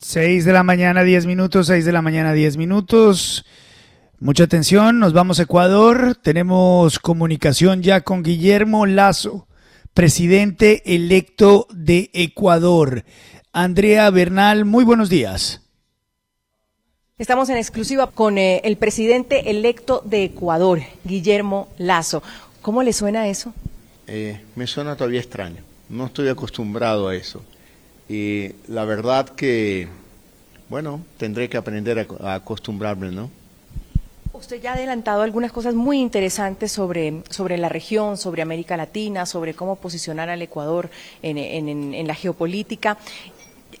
6 de la mañana, 10 minutos, 6 de la mañana, 10 minutos. Mucha atención, nos vamos a Ecuador. Tenemos comunicación ya con Guillermo Lazo, presidente electo de Ecuador. Andrea Bernal, muy buenos días. Estamos en exclusiva con eh, el presidente electo de Ecuador, Guillermo Lazo. ¿Cómo le suena eso? Eh, me suena todavía extraño. No estoy acostumbrado a eso. Y la verdad que, bueno, tendré que aprender a, acostumbrarme, ¿no? Usted ya ha adelantado algunas cosas muy interesantes sobre, sobre la región, sobre América Latina, sobre cómo posicionar al Ecuador en, en la geopolítica.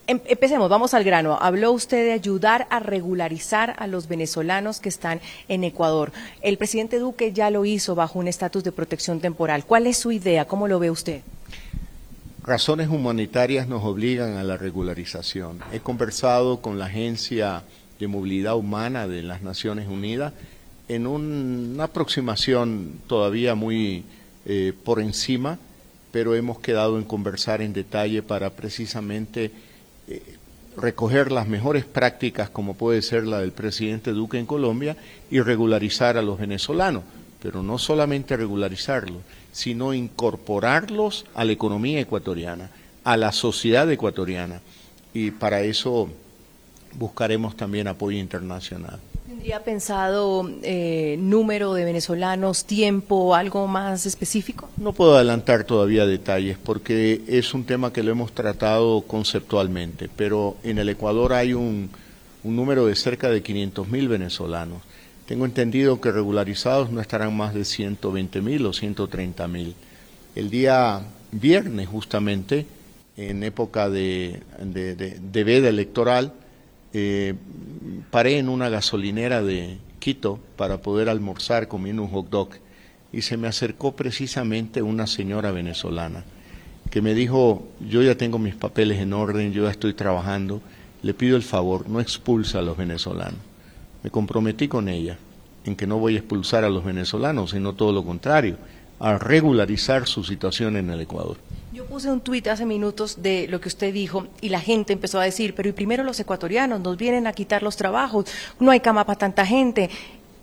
Em, empecemos, vamos al grano. Habló usted de ayudar a regularizar a los venezolanos que están en Ecuador. El presidente Duque ya lo hizo bajo un estatus de protección temporal. ¿Cuál es su idea? ¿Cómo lo ve usted? Razones humanitarias nos obligan a la regularización. He conversado con la Agencia de Movilidad Humana de las Naciones Unidas en una aproximación todavía muy eh, por encima, pero hemos quedado en conversar en detalle para precisamente eh, recoger las mejores prácticas, como puede ser la del presidente Duque en Colombia, y regularizar a los venezolanos, pero no solamente regularizarlos, sino incorporarlos a la economía ecuatoriana, a la sociedad ecuatoriana. Y para eso buscaremos también apoyo internacional. ¿Tendría pensado eh, número de venezolanos, tiempo, algo más específico? No puedo adelantar todavía detalles porque es un tema que lo hemos tratado conceptualmente, pero en el Ecuador hay un, un número de cerca de 500 mil venezolanos tengo entendido que regularizados no estarán más de 120 mil o 130 mil. El día viernes, justamente, en época de, de, veda electoral, eh, paré en una gasolinera de Quito para poder almorzar comiendo un hot dog y se me acercó precisamente una señora venezolana que me dijo, yo ya tengo mis papeles en orden, yo ya estoy trabajando, le pido el favor, no expulsa a los venezolanos. Me comprometí con ella en que no voy a expulsar a los venezolanos, sino todo lo contrario, a regularizar su situación en el Ecuador. Yo puse un tuit hace minutos de lo que usted dijo y la gente empezó a decir, pero y primero los ecuatorianos nos vienen a quitar los trabajos, no hay cama para tanta gente.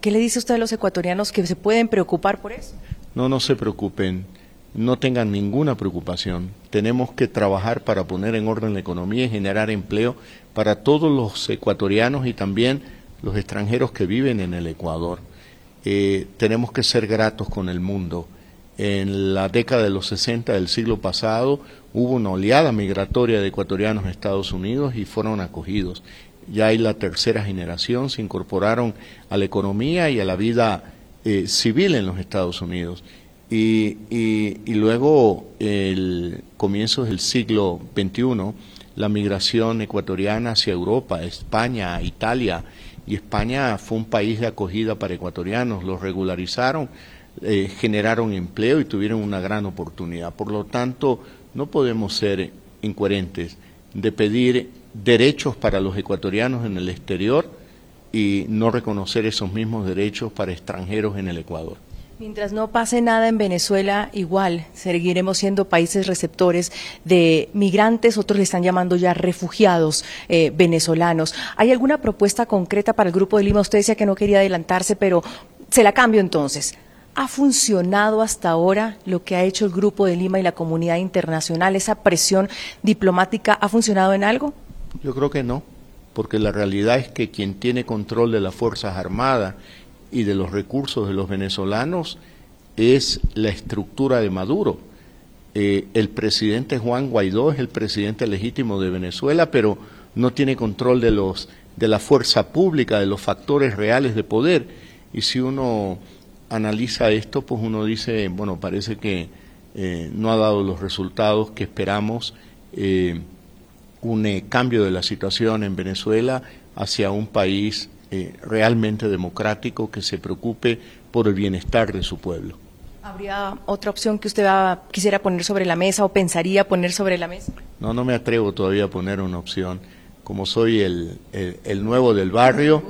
¿Qué le dice usted a los ecuatorianos que se pueden preocupar por eso? No, no se preocupen, no tengan ninguna preocupación. Tenemos que trabajar para poner en orden la economía y generar empleo para todos los ecuatorianos y también los extranjeros que viven en el Ecuador. Eh, tenemos que ser gratos con el mundo. En la década de los 60 del siglo pasado hubo una oleada migratoria de ecuatorianos a Estados Unidos y fueron acogidos. Ya hay la tercera generación, se incorporaron a la economía y a la vida eh, civil en los Estados Unidos. Y, y, y luego, el comienzo del siglo XXI, la migración ecuatoriana hacia Europa, España, Italia, y España fue un país de acogida para ecuatorianos, los regularizaron, eh, generaron empleo y tuvieron una gran oportunidad. Por lo tanto, no podemos ser incoherentes de pedir derechos para los ecuatorianos en el exterior y no reconocer esos mismos derechos para extranjeros en el Ecuador. Mientras no pase nada en Venezuela, igual seguiremos siendo países receptores de migrantes, otros le están llamando ya refugiados eh, venezolanos. ¿Hay alguna propuesta concreta para el Grupo de Lima? Usted decía que no quería adelantarse, pero se la cambio entonces. ¿Ha funcionado hasta ahora lo que ha hecho el Grupo de Lima y la comunidad internacional? ¿Esa presión diplomática ha funcionado en algo? Yo creo que no, porque la realidad es que quien tiene control de las Fuerzas Armadas y de los recursos de los venezolanos es la estructura de Maduro. Eh, el presidente Juan Guaidó es el presidente legítimo de Venezuela, pero no tiene control de los de la fuerza pública, de los factores reales de poder. Y si uno analiza esto, pues uno dice, bueno, parece que eh, no ha dado los resultados que esperamos. Eh, un cambio de la situación en Venezuela hacia un país eh, realmente democrático que se preocupe por el bienestar de su pueblo. ¿Habría otra opción que usted quisiera poner sobre la mesa o pensaría poner sobre la mesa? No, no me atrevo todavía a poner una opción. Como soy el, el, nuevo del barrio,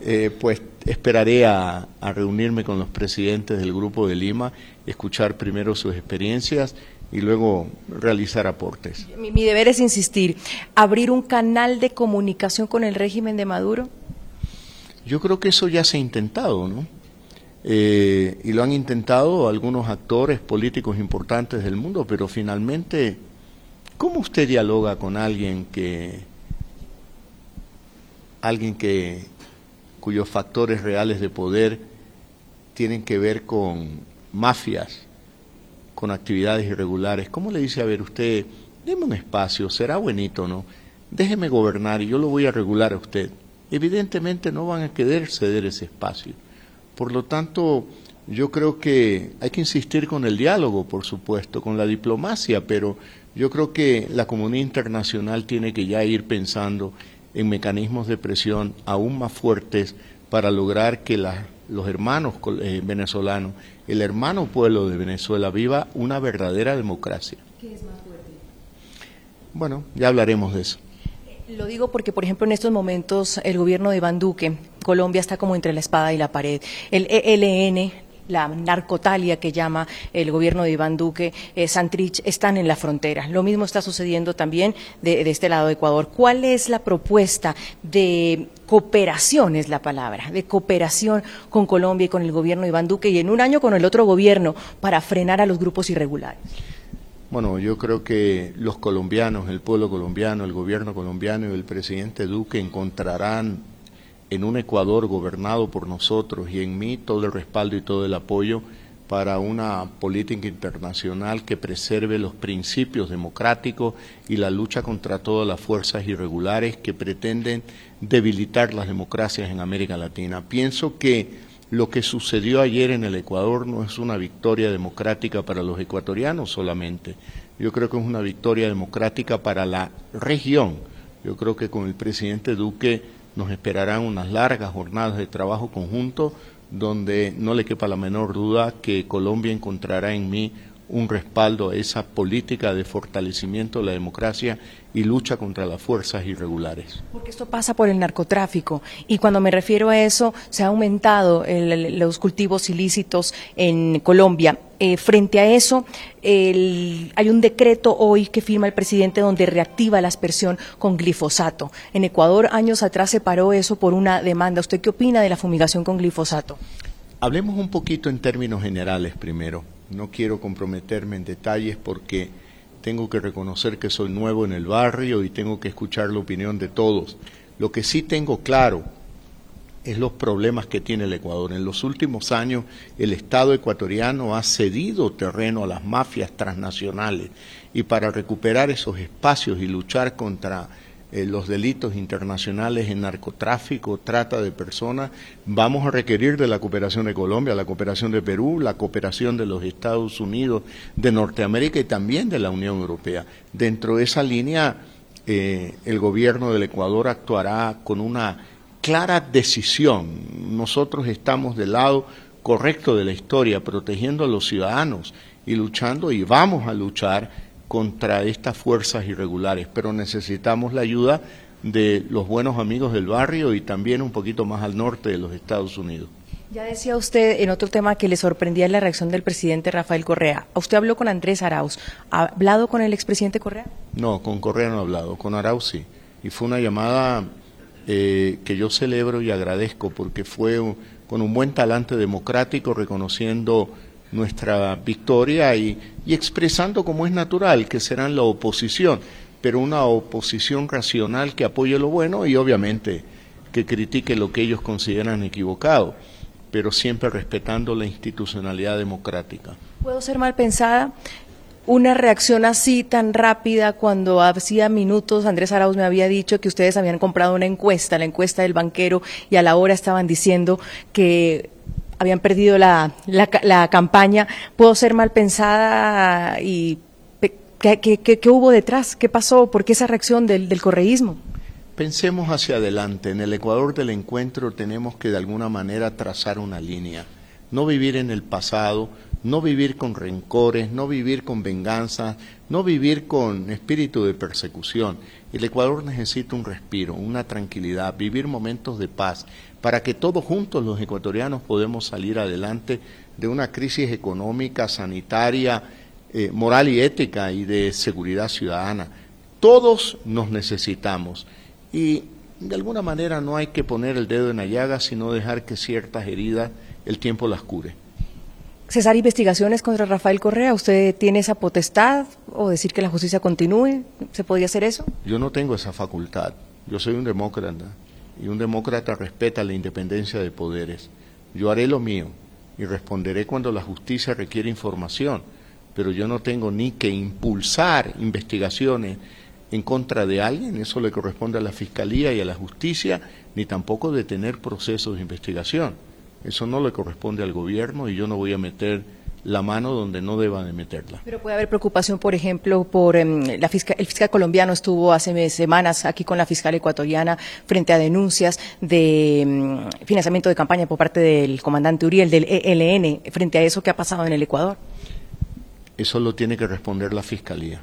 eh, pues esperaré a, a, reunirme con los presidentes del Grupo de Lima, escuchar primero sus experiencias y luego realizar aportes. Mi, mi, deber es insistir, abrir un canal de comunicación con el régimen de Maduro. Yo creo que eso ya se ha intentado, ¿no? Eh, y lo han intentado algunos actores políticos importantes del mundo, pero finalmente, ¿cómo usted dialoga con alguien que, alguien que, cuyos factores reales de poder tienen que ver con mafias, con actividades irregulares? ¿Cómo le dice, a ver, usted, deme un espacio, será buenito, ¿no? Déjeme gobernar y yo lo voy a regular a usted evidentemente no van a querer ceder ese espacio. Por lo tanto, yo creo que hay que insistir con el diálogo, por supuesto, con la diplomacia, pero yo creo que la comunidad internacional tiene que ya ir pensando en mecanismos de presión aún más fuertes para lograr que los hermanos eh, venezolanos, el hermano pueblo de Venezuela viva una verdadera democracia. ¿Qué es más fuerte? Bueno, ya hablaremos de eso. Lo digo porque, por ejemplo, en estos momentos el gobierno de Iván Duque, Colombia está como entre la espada y la pared. El ELN, la narcotalia que llama el gobierno de Iván Duque, eh, Santrich, están en la frontera. Lo mismo está sucediendo también de, de, este lado de Ecuador. ¿Cuál es la propuesta de cooperación, es la palabra, de cooperación con Colombia y con el gobierno de Iván Duque y en un año con el otro gobierno para frenar a los grupos irregulares? Bueno, yo creo que los colombianos, el pueblo colombiano, el gobierno colombiano y el presidente Duque encontrarán en un Ecuador gobernado por nosotros y en mí todo el respaldo y todo el apoyo para una política internacional que preserve los principios democráticos y la lucha contra todas las fuerzas irregulares que pretenden debilitar las democracias en América Latina. Pienso que lo que sucedió ayer en el Ecuador no es una victoria democrática para los ecuatorianos solamente. Yo creo que es una victoria democrática para la región. Yo creo que con el presidente Duque nos esperarán unas largas jornadas de trabajo conjunto donde no le quepa la menor duda que Colombia encontrará en mí un respaldo a esa política de fortalecimiento de la democracia y lucha contra las fuerzas irregulares. Porque esto pasa por el narcotráfico y cuando me refiero a eso, se ha aumentado el, los cultivos ilícitos en Colombia. Eh, frente a eso, el, hay un decreto hoy que firma el presidente donde reactiva la aspersión con glifosato. En Ecuador, años atrás se paró eso por una demanda. ¿Usted qué opina de la fumigación con glifosato? Hablemos un poquito en términos generales primero. No quiero comprometerme en detalles porque tengo que reconocer que soy nuevo en el barrio y tengo que escuchar la opinión de todos. Lo que sí tengo claro es los problemas que tiene el Ecuador. En los últimos años el Estado ecuatoriano ha cedido terreno a las mafias transnacionales y para recuperar esos espacios y luchar contra eh, los delitos internacionales en narcotráfico, trata de personas, vamos a requerir de la cooperación de Colombia, la cooperación de Perú, la cooperación de los Estados Unidos, de Norteamérica y también de la Unión Europea. Dentro de esa línea, eh, el gobierno del Ecuador actuará con una clara decisión. Nosotros estamos del lado correcto de la historia, protegiendo a los ciudadanos y luchando y vamos a luchar contra estas fuerzas irregulares, pero necesitamos la ayuda de los buenos amigos del barrio y también un poquito más al norte de los Estados Unidos. Ya decía usted en otro tema que le sorprendía la reacción del presidente Rafael Correa. ¿Usted habló con Andrés Arauz? ¿Ha hablado con el expresidente Correa? No, con Correa no he hablado, con Arauz sí. Y fue una llamada eh, que yo celebro y agradezco porque fue con un buen talante democrático reconociendo nuestra victoria y, expresando como es natural que serán la oposición, pero una oposición racional que apoye lo bueno y obviamente que critique lo que ellos consideran equivocado, pero siempre respetando la institucionalidad democrática. ¿Puedo ser mal pensada? Una reacción así tan rápida cuando hacía minutos Andrés Arauz me había dicho que ustedes habían comprado una encuesta, la encuesta del banquero, y a la hora estaban diciendo que habían perdido la, la, campaña, puedo ser mal pensada y ¿qué, qué, hubo detrás? ¿Qué pasó? ¿Por qué esa reacción del, del correísmo? Pensemos hacia adelante. En el Ecuador del encuentro tenemos que de alguna manera trazar una línea. No vivir en el pasado, no vivir con rencores, no vivir con venganza, no vivir con espíritu de persecución. El Ecuador necesita un respiro, una tranquilidad, vivir momentos de paz, para que todos juntos los ecuatorianos podemos salir adelante de una crisis económica, sanitaria, eh, moral y ética y de seguridad ciudadana. Todos nos necesitamos y de alguna manera no hay que poner el dedo en la llaga, sino dejar que ciertas heridas el tiempo las cure. Cesar investigaciones contra Rafael Correa, ¿usted tiene esa potestad o decir que la justicia continúe? ¿Se podría hacer eso? Yo no tengo esa facultad. Yo soy un demócrata y un demócrata respeta la independencia de poderes. Yo haré lo mío y responderé cuando la justicia requiere información, pero yo no tengo ni que impulsar investigaciones en contra de alguien, eso le corresponde a la Fiscalía y a la Justicia, ni tampoco detener procesos de investigación. Eso no le corresponde al gobierno y yo no voy a meter la mano donde no deba de meterla. Pero puede haber preocupación, por ejemplo, por em, la fiscal, el fiscal colombiano estuvo hace semanas aquí con la fiscal ecuatoriana frente a denuncias de em, financiamiento de campaña por parte del comandante Uriel del ELN frente a eso que ha pasado en el Ecuador. Eso lo tiene que responder la fiscalía.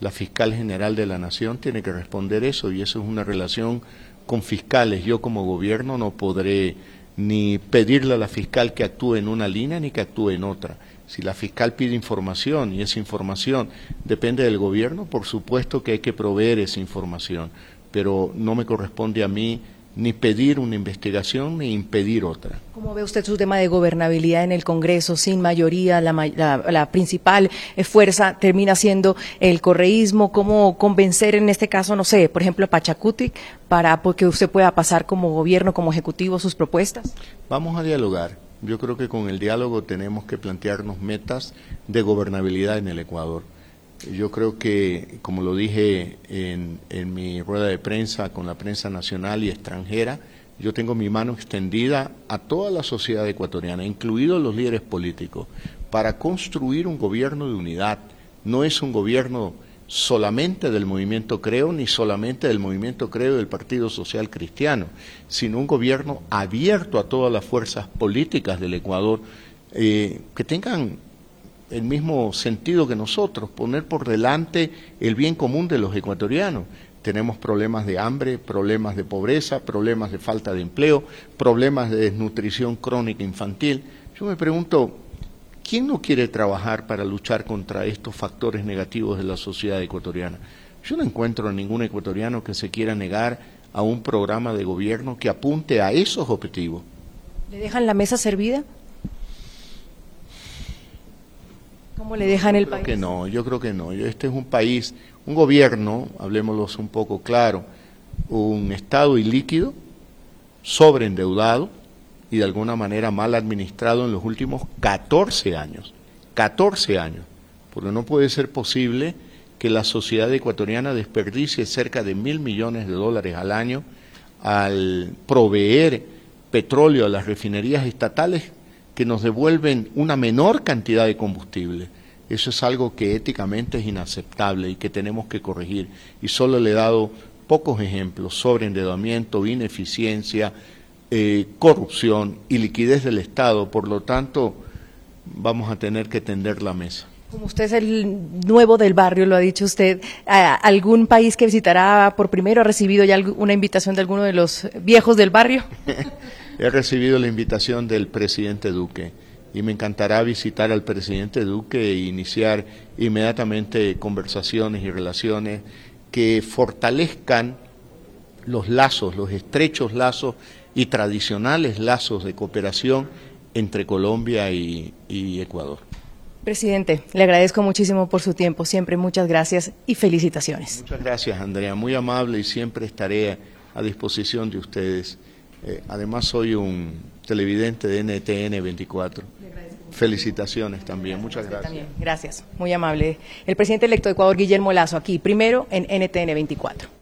La fiscal general de la nación tiene que responder eso y eso es una relación con fiscales. Yo como gobierno no podré ni pedirle a la fiscal que actúe en una línea ni que actúe en otra. Si la fiscal pide información y esa información depende del gobierno, por supuesto que hay que proveer esa información, pero no me corresponde a mí ni pedir una investigación ni impedir otra. ¿Cómo ve usted su tema de gobernabilidad en el Congreso? Sin mayoría, la, principal fuerza termina siendo el correísmo. ¿Cómo convencer en este caso, no sé, por ejemplo, a Pachacuti para que usted pueda pasar como gobierno, como ejecutivo, sus propuestas? Vamos a dialogar. Yo creo que con el diálogo tenemos que plantearnos metas de gobernabilidad en el Ecuador. Yo creo que, como lo dije en, mi rueda de prensa con la prensa nacional y extranjera, yo tengo mi mano extendida a toda la sociedad ecuatoriana, incluidos los líderes políticos, para construir un gobierno de unidad. No es un gobierno solamente del movimiento Creo, ni solamente del movimiento Creo del Partido Social Cristiano, sino un gobierno abierto a todas las fuerzas políticas del Ecuador eh, que tengan el mismo sentido que nosotros, poner por delante el bien común de los ecuatorianos. Tenemos problemas de hambre, problemas de pobreza, problemas de falta de empleo, problemas de desnutrición crónica infantil. Yo me pregunto, ¿quién no quiere trabajar para luchar contra estos factores negativos de la sociedad ecuatoriana? Yo no encuentro a ningún ecuatoriano que se quiera negar a un programa de gobierno que apunte a esos objetivos. ¿Le dejan la mesa servida? ¿Cómo le dejan el país? que no, yo creo que no. Este es un país, un gobierno, hablemoslo un poco claro, un Estado ilíquido, sobreendeudado y de alguna manera mal administrado en los últimos 14 años. 14 años. Porque no puede ser posible que la sociedad ecuatoriana desperdicie cerca de mil millones de dólares al año al proveer petróleo a las refinerías estatales que nos devuelven una menor cantidad de combustible. Eso es algo que éticamente es inaceptable y que tenemos que corregir. Y solo le he dado pocos ejemplos sobre endeudamiento, ineficiencia, eh, corrupción y liquidez del Estado. Por lo tanto, vamos a tener que tender la mesa. Como usted es el nuevo del barrio, lo ha dicho usted, ¿algún país que visitará por primero ha recibido ya una invitación de alguno de los viejos del barrio? He recibido la invitación del presidente Duque y me encantará visitar al presidente Duque e iniciar inmediatamente conversaciones y relaciones que fortalezcan los lazos, los estrechos lazos y tradicionales lazos de cooperación entre Colombia y, y Ecuador. Presidente, le agradezco muchísimo por su tiempo, siempre muchas gracias y felicitaciones. Muchas gracias, Andrea, muy amable y siempre estaré a disposición de ustedes. Eh, además soy un televidente de NTN 24. Felicitaciones también, muchas gracias. Gracias, muy amable. El presidente electo de Ecuador, Guillermo Lazo, aquí, primero en NTN 24.